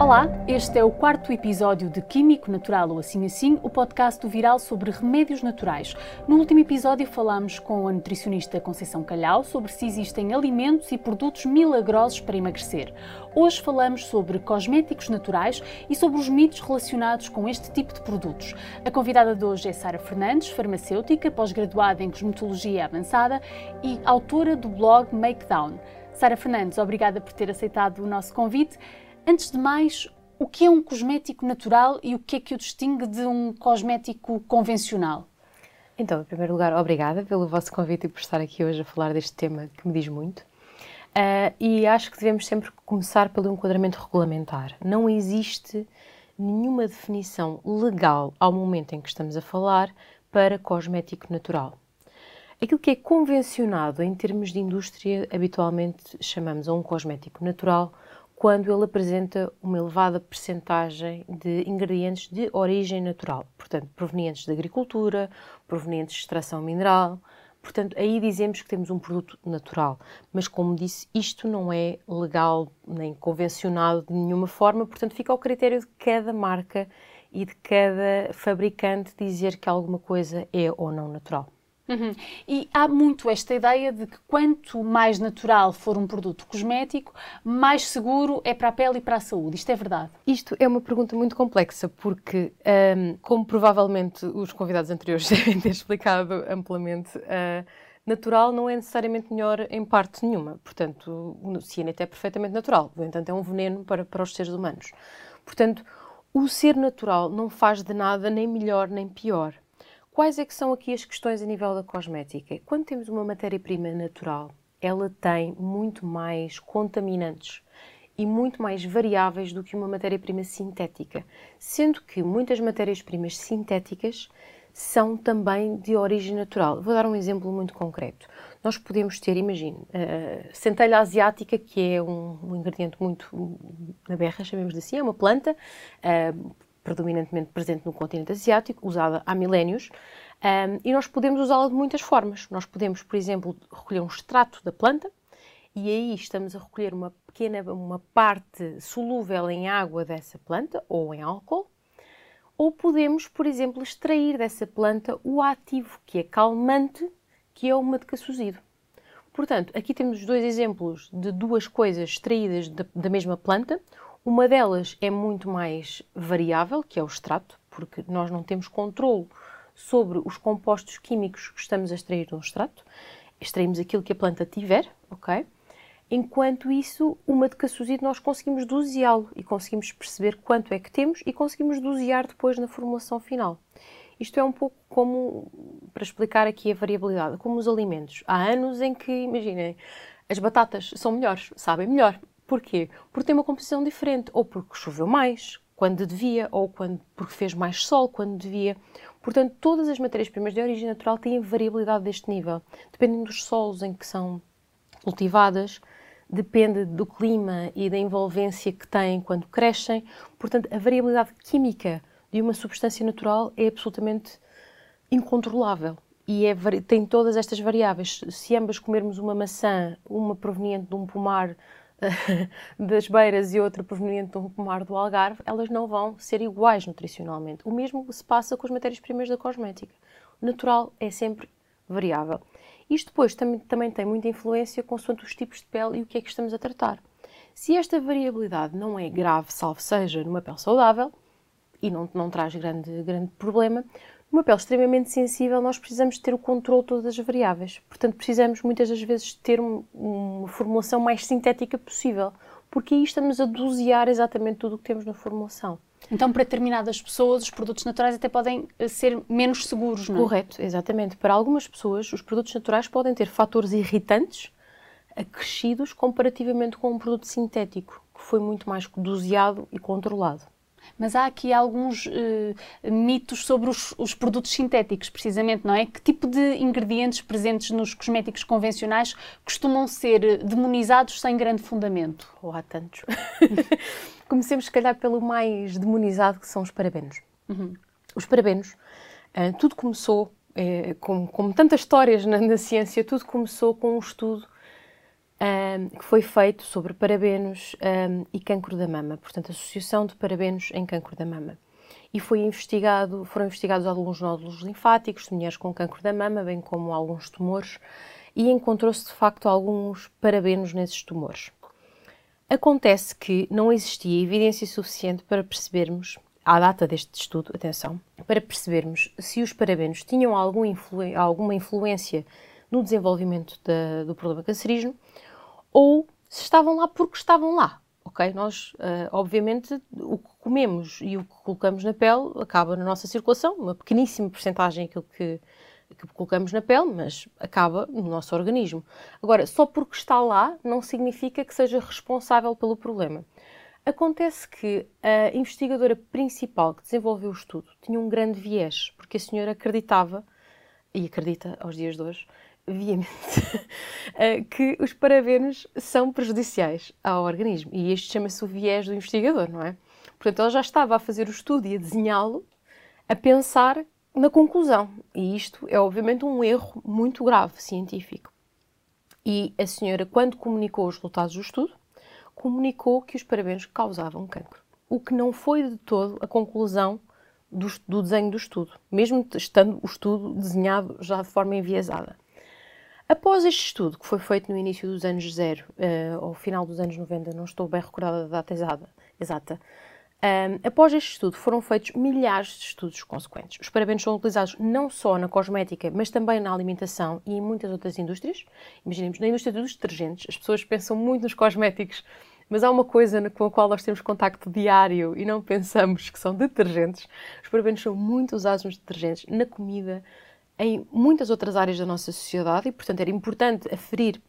Olá, este é o quarto episódio de Químico Natural ou Assim Assim, o podcast do Viral sobre remédios naturais. No último episódio falámos com a nutricionista Conceição Calhau sobre se existem alimentos e produtos milagrosos para emagrecer. Hoje falamos sobre cosméticos naturais e sobre os mitos relacionados com este tipo de produtos. A convidada de hoje é Sara Fernandes, farmacêutica, pós-graduada em cosmetologia avançada e autora do blog Makedown. Sara Fernandes, obrigada por ter aceitado o nosso convite. Antes de mais, o que é um cosmético natural e o que é que o distingue de um cosmético convencional? Então, em primeiro lugar, obrigada pelo vosso convite e por estar aqui hoje a falar deste tema que me diz muito. Uh, e acho que devemos sempre começar pelo enquadramento regulamentar. Não existe nenhuma definição legal ao momento em que estamos a falar para cosmético natural. Aquilo que é convencionado em termos de indústria, habitualmente chamamos a um cosmético natural quando ele apresenta uma elevada percentagem de ingredientes de origem natural, portanto, provenientes da agricultura, provenientes de extração mineral. Portanto, aí dizemos que temos um produto natural, mas como disse, isto não é legal nem convencionado de nenhuma forma, portanto, fica ao critério de cada marca e de cada fabricante dizer que alguma coisa é ou não natural. Uhum. E há muito esta ideia de que quanto mais natural for um produto cosmético, mais seguro é para a pele e para a saúde. Isto é verdade? Isto é uma pergunta muito complexa, porque, um, como provavelmente os convidados anteriores devem ter explicado amplamente, uh, natural não é necessariamente melhor em parte nenhuma. Portanto, o cianeto é perfeitamente natural, no entanto, é um veneno para, para os seres humanos. Portanto, o ser natural não faz de nada nem melhor nem pior. Quais é que são aqui as questões a nível da cosmética? Quando temos uma matéria-prima natural, ela tem muito mais contaminantes e muito mais variáveis do que uma matéria-prima sintética, sendo que muitas matérias-primas sintéticas são também de origem natural. Vou dar um exemplo muito concreto. Nós podemos ter, imagine, centelha asiática, que é um, um ingrediente muito na berra, chamemos assim, é uma planta, uh, predominantemente presente no continente asiático, usada há milénios, um, e nós podemos usá-la de muitas formas. Nós podemos, por exemplo, recolher um extrato da planta, e aí estamos a recolher uma pequena uma parte solúvel em água dessa planta ou em álcool, ou podemos, por exemplo, extrair dessa planta o ativo, que é calmante, que é o madecassosido. Portanto, aqui temos dois exemplos de duas coisas extraídas da, da mesma planta. Uma delas é muito mais variável, que é o extrato, porque nós não temos controle sobre os compostos químicos que estamos a extrair de um extrato. Extraímos aquilo que a planta tiver, ok? Enquanto isso, o madecassoside nós conseguimos doseá-lo e conseguimos perceber quanto é que temos e conseguimos dosear depois na formulação final. Isto é um pouco como, para explicar aqui a variabilidade, como os alimentos. Há anos em que, imaginem, as batatas são melhores, sabem melhor. Porquê? Porque tem uma composição diferente, ou porque choveu mais quando devia, ou quando, porque fez mais sol quando devia. Portanto, todas as matérias-primas de origem natural têm variabilidade deste nível, dependendo dos solos em que são cultivadas, depende do clima e da envolvência que têm quando crescem. Portanto, a variabilidade química de uma substância natural é absolutamente incontrolável e é, tem todas estas variáveis. Se ambas comermos uma maçã, uma proveniente de um pomar das beiras e outra proveniente de um pomar do Algarve, elas não vão ser iguais nutricionalmente. O mesmo se passa com as matérias-primas da cosmética. O natural é sempre variável. Isto depois também, também tem muita influência consoante os tipos de pele e o que é que estamos a tratar. Se esta variabilidade não é grave, salvo seja numa pele saudável, e não, não traz grande, grande problema, numa pele extremamente sensível, nós precisamos ter o controle de todas as variáveis. Portanto, precisamos muitas das vezes ter um, uma formulação mais sintética possível, porque aí estamos a dosear exatamente tudo o que temos na formulação. Então, para determinadas pessoas, os produtos naturais até podem eh, ser menos seguros, não é? Correto, exatamente. Para algumas pessoas, os produtos naturais podem ter fatores irritantes acrescidos comparativamente com um produto sintético, que foi muito mais doseado e controlado. Mas há aqui alguns uh, mitos sobre os, os, produtos sintéticos, precisamente, não é? Que tipo de ingredientes presentes nos cosméticos convencionais costumam ser demonizados sem grande fundamento? Ou oh, há tantos. Comecemos, se calhar, pelo mais demonizado, que são os parabenos. Uhum. Os parabenos, uh, tudo começou, é, como, como, tantas histórias na, na ciência, tudo começou com um estudo um, que foi feito sobre parabenos um, e cancro da mama, portanto, associação de parabenos em cancro da mama. E foi investigado, foram investigados alguns nódulos linfáticos de mulheres com cancro da mama, bem como alguns tumores, e encontrou-se de facto alguns parabenos nesses tumores. Acontece que não existia evidência suficiente para percebermos, à data deste estudo, atenção, para percebermos se os parabenos tinham algum influ alguma influência no desenvolvimento da, do problema cancerígeno ou se estavam lá porque estavam lá. Ok? Nós, uh, obviamente, o que comemos e o que colocamos na pele acaba na nossa circulação, uma pequeníssima porcentagem aquilo que, que colocamos na pele, mas acaba no nosso organismo. Agora, só porque está lá não significa que seja responsável pelo problema. Acontece que a investigadora principal que desenvolveu o estudo tinha um grande viés, porque a senhora acreditava, e acredita aos dias de hoje, veemente eh, que os parabenos são prejudiciais ao organismo. E este chama-se o viés do investigador, não é? Portanto, ela já estava a fazer o estudo e a desenhá-lo a pensar na conclusão. E isto é, obviamente, um erro muito grave científico. E a senhora, quando comunicou os resultados do estudo, comunicou que os parabenos causavam cancro. O que não foi de todo a conclusão do, do desenho do estudo, mesmo estando o estudo desenhado já de forma enviesada. Após este estudo, que foi feito no início dos anos zero, uh, final dos anos 90, não estou bem recordada da data exata, exata um, após este estudo foram feitos milhares de estudos consequentes. Os parabenos são utilizados não só na cosmética, mas também na alimentação e em muitas outras indústrias. Imaginemos, na indústria dos detergentes, as pessoas pensam muito nos cosméticos, mas há uma coisa com a qual nós temos contacto diário e não pensamos que são detergentes. Os parabenos são muito usados nos detergentes, na comida, em muitas outras áreas da nossa sociedade e, portanto, era importante aferir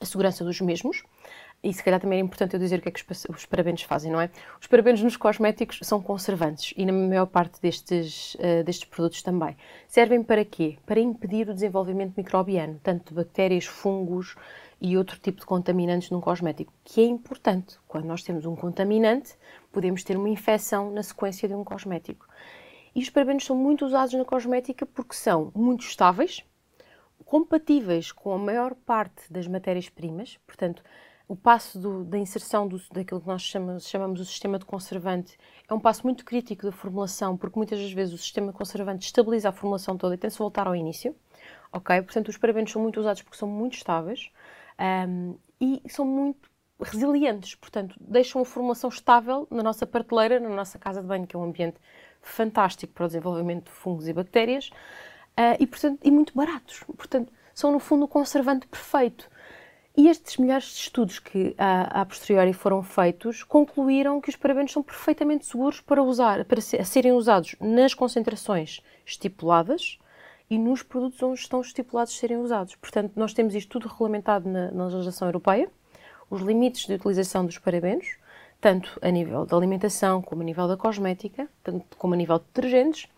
a segurança dos mesmos. E se calhar também é importante eu dizer o que é que os, os parabenos fazem, não é? Os parabenos nos cosméticos são conservantes e na maior parte destes, uh, destes produtos também. Servem para quê? Para impedir o desenvolvimento microbiano, tanto de bactérias, fungos e outro tipo de contaminantes num cosmético, que é importante. Quando nós temos um contaminante, podemos ter uma infecção na sequência de um cosmético. E os parabenos são muito usados na cosmética porque são muito estáveis, compatíveis com a maior parte das matérias-primas, portanto, o passo do, da inserção do, daquilo que nós chamamos, chamamos o sistema de conservante é um passo muito crítico da formulação, porque muitas das vezes o sistema conservante estabiliza a formulação toda e tem-se voltar ao início. Ok? Portanto, os parabenos são muito usados porque são muito estáveis um, e são muito resilientes, portanto, deixam a formulação estável na nossa prateleira, na nossa casa de banho, que é um ambiente fantástico para o desenvolvimento de fungos e bactérias uh, e, portanto, e muito baratos. Portanto, são no fundo o conservante perfeito. E estes milhares de estudos que a, a posteriori foram feitos concluíram que os parabenos são perfeitamente seguros para usar, para ser, serem usados nas concentrações estipuladas e nos produtos onde estão estipulados serem usados. Portanto, nós temos isto tudo regulamentado na, na legislação europeia, os limites de utilização dos parabenos, tanto a nível da alimentação como a nível da cosmética, tanto como a nível de detergentes,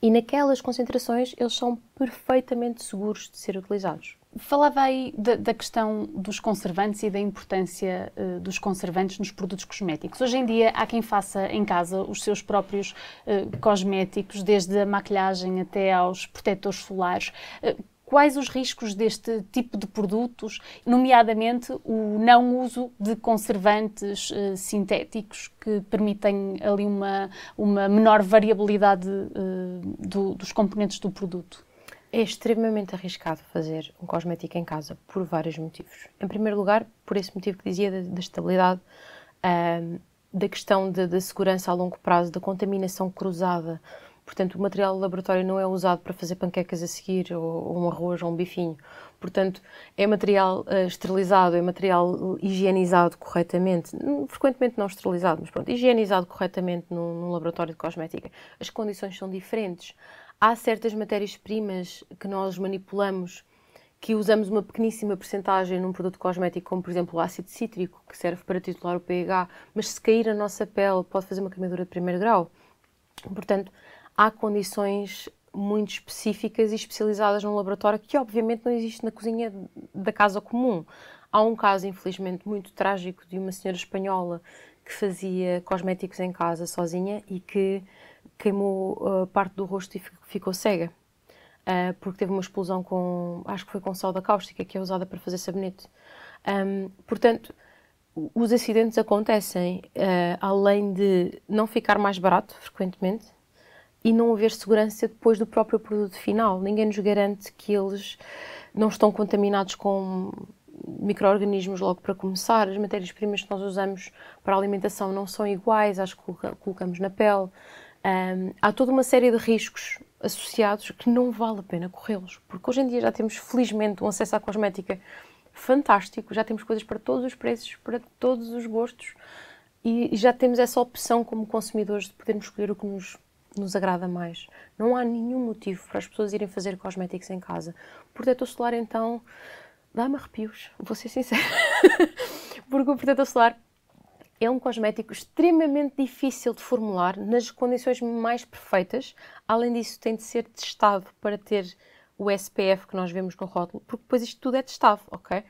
e naquelas concentrações eles são perfeitamente seguros de ser utilizados. Falava aí da, da, questão dos conservantes e da importância uh, dos conservantes nos produtos cosméticos. Hoje em dia há quem faça em casa os seus próprios uh, cosméticos, desde a maquilhagem até aos protetores solares. Uh, quais os riscos deste tipo de produtos, nomeadamente o não uso de conservantes uh, sintéticos que permitem ali uma, uma menor variabilidade uh, do, dos componentes do produto? É extremamente arriscado fazer um cosmético em casa por vários motivos. Em primeiro lugar, por esse motivo que dizia da, da estabilidade, uh, da questão da segurança a longo prazo, da contaminação cruzada Portanto, o material do laboratório não é usado para fazer panquecas a seguir, ou, ou um arroz, ou um bifinho. Portanto, é material uh, esterilizado, é material higienizado corretamente, frequentemente não esterilizado, mas pronto, higienizado corretamente num, num laboratório de cosmética. As condições são diferentes. Há certas matérias-primas que nós manipulamos que usamos uma pequeníssima percentagem num produto cosmético, como por exemplo o ácido cítrico, que serve para titular o pH, mas se cair na nossa pele pode fazer uma queimadura de primeiro grau. Portanto, há condições muito específicas e especializadas num laboratório que obviamente não existe na cozinha da casa comum. Há um caso, infelizmente, muito trágico de uma senhora espanhola que fazia cosméticos em casa sozinha e que queimou uh, parte do rosto e ficou cega. Uh, porque teve uma explosão com, acho que foi com soda cáustica, que é usada para fazer sabonete. Um, portanto, os acidentes acontecem uh, além de não ficar mais barato frequentemente e não haver segurança depois do próprio produto final. Ninguém nos garante que eles não estão contaminados com micro-organismos logo para começar. As matérias-primas que nós usamos para a alimentação não são iguais às que colocamos na pele. Um, há toda uma série de riscos associados que não vale a pena corrê-los, porque hoje em dia já temos, felizmente, um acesso à cosmética fantástico, já temos coisas para todos os preços, para todos os gostos e já temos essa opção como consumidores de podermos escolher o que nos, nos agrada mais. Não há nenhum motivo para as pessoas irem fazer cosméticos em casa. Protetor solar, então, dá-me arrepios, vou ser sincera. porque o protetor solar é um cosmético extremamente difícil de formular nas condições mais perfeitas. Além disso, tem de ser testado para ter o SPF que nós vemos no rótulo, porque depois isto tudo é testado, ok?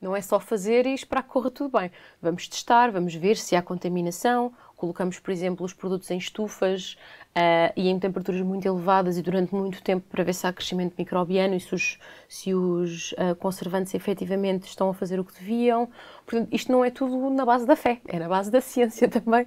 Não é só fazer e esperar que corra tudo bem. Vamos testar, vamos ver se há contaminação. Colocamos, por exemplo, os produtos em estufas, uh, e em temperaturas muito elevadas e durante muito tempo para ver se há crescimento microbiano e se os, se os uh, conservantes efetivamente estão a fazer o que deviam. Portanto, isto não é tudo na base da fé, é na base da ciência também.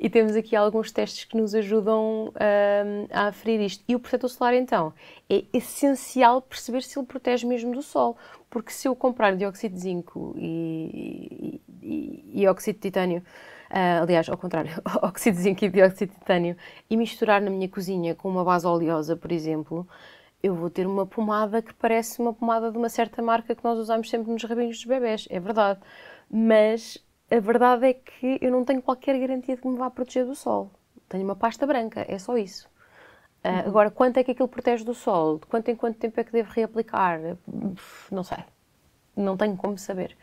E temos aqui alguns testes que nos ajudam uh, a aferir isto. E o protetor solar, então, é essencial perceber se ele protege mesmo do sol. Porque se eu comprar dióxido de zinco e, e, e, e óxido de titânio uh, aliás, ao contrário, óxido de zinco e dióxido de titânio, e misturar na minha cozinha com uma base oleosa, por exemplo, eu vou ter uma pomada que parece uma pomada de uma certa marca que nós usamos sempre nos rabinhos dos bebés, é verdade. Mas a verdade é que eu não tenho qualquer garantia de que me vá proteger do sol. Tenho uma pasta branca, é só isso. Uh, uhum. Agora, quanto é que aquilo protege do sol? De quanto em quanto tempo é que devo reaplicar? Não sei. Não tenho como saber.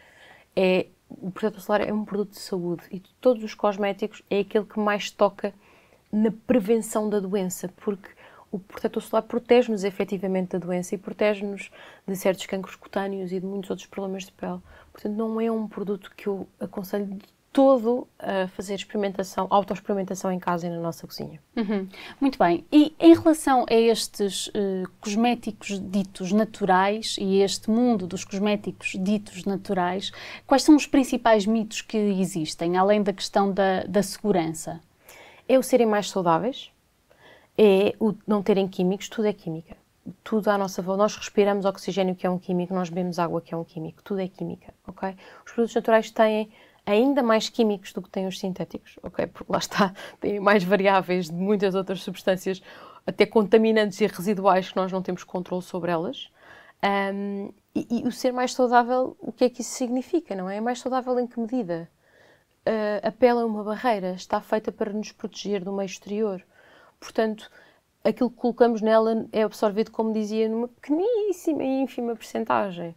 É o protetor solar é um produto de saúde e de todos os cosméticos é aquele que mais toca na prevenção da doença, porque o protetor solar protege-nos efetivamente da doença e protege-nos de certos cancros cutâneos e de muitos outros problemas de pele. Portanto, não é um produto que eu aconselho de todo a fazer experimentação, autoexperimentação em casa e na nossa cozinha. Uhum. Muito bem. E em relação a estes uh, cosméticos ditos naturais e este mundo dos cosméticos ditos naturais, quais são os principais mitos que existem, além da questão da, da segurança? É o serem mais saudáveis, é o não terem químicos, tudo é química. Tudo à nossa volta. Nós respiramos oxigênio, que é um químico, nós bebemos água, que é um químico. Tudo é química, ok? Os produtos naturais têm ainda mais químicos do que têm os sintéticos, ok? Porque lá está, têm mais variáveis de muitas outras substâncias, até contaminantes e residuais que nós não temos controle sobre elas. Um, e, e, o ser mais saudável, o que é que isso significa, não é? É mais saudável em que medida? Uh, a pele é uma barreira, está feita para nos proteger do meio exterior. Portanto, aquilo que colocamos nela é absorvido, como dizia, numa pequeníssima e ínfima percentagem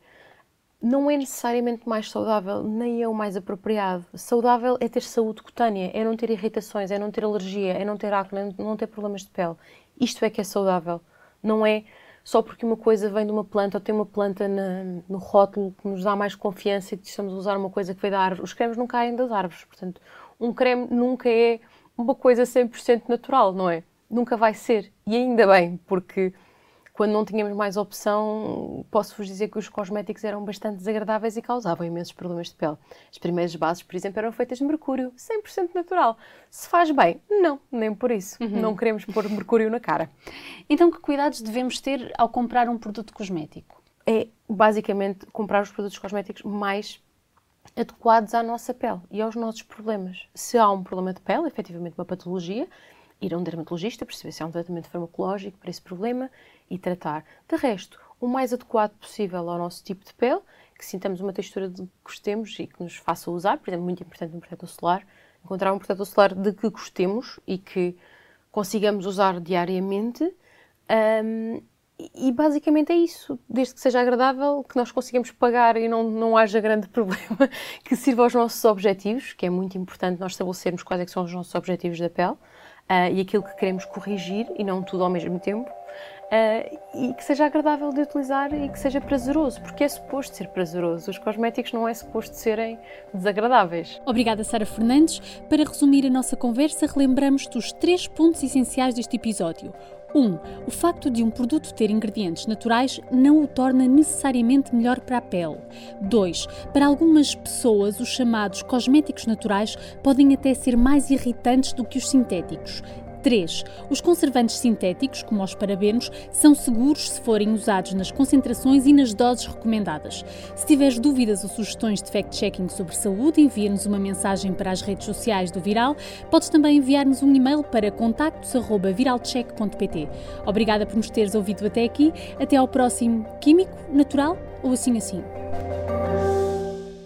não é necessariamente mais saudável, nem é o mais apropriado. Saudável é ter saúde cutânea, é não ter irritações, é não ter alergia, é não ter acne, é não ter problemas de pele. Isto é que é saudável. Não é só porque uma coisa vem de uma planta ou tem uma planta na, no rótulo que nos dá mais confiança e que estamos a usar uma coisa que veio da árvore. Os cremes não caem das árvores, portanto, um creme nunca é uma coisa 100% natural, não é? Nunca vai ser. E ainda bem, porque quando não tínhamos mais opção, posso-vos dizer que os cosméticos eram bastante desagradáveis e causavam imensos problemas de pele. As primeiras bases, por exemplo, eram feitas de mercúrio, 100% natural. Se faz bem? Não, nem por isso. Uhum. Não queremos pôr mercúrio na cara. Então, que cuidados devemos ter ao comprar um produto cosmético? É, basicamente, comprar os produtos cosméticos mais adequados à nossa pele e aos nossos problemas. Se há um problema de pele, efetivamente uma patologia, ir a um dermatologista, perceber se há um tratamento farmacológico para esse problema e tratar. De resto, o mais adequado possível ao nosso tipo de pele, que sintamos uma textura de que gostemos e que nos faça usar, por exemplo, muito importante no protetor solar, encontrar um protetor solar de que gostemos e que consigamos usar diariamente. Um, e basicamente é isso, desde que seja agradável, que nós consigamos pagar e não, não haja grande problema, que sirva aos nossos objetivos, que é muito importante nós estabelecermos quais é são os nossos objetivos da pele uh, e aquilo que queremos corrigir e não tudo ao mesmo tempo. Uh, e que seja agradável de utilizar e que seja prazeroso, porque é suposto ser prazeroso. Os cosméticos não é suposto serem desagradáveis. Obrigada, Sara Fernandes. Para resumir a nossa conversa, relembramos dos três pontos essenciais deste episódio. 1. O facto de um produto ter ingredientes naturais não o torna necessariamente melhor para a pele. 2. Para algumas pessoas, os chamados cosméticos naturais podem até ser mais irritantes do que os sintéticos. 3. Os conservantes sintéticos, como os parabenos, são seguros se forem usados nas concentrações e nas doses recomendadas. Se tiveres dúvidas ou sugestões de fact-checking sobre saúde, envia-nos uma mensagem para as redes sociais do Viral. Podes também enviar-nos um e-mail para contactos.viralcheck.pt. Obrigada por nos teres ouvido até aqui. Até ao próximo Químico, Natural ou Assim Assim.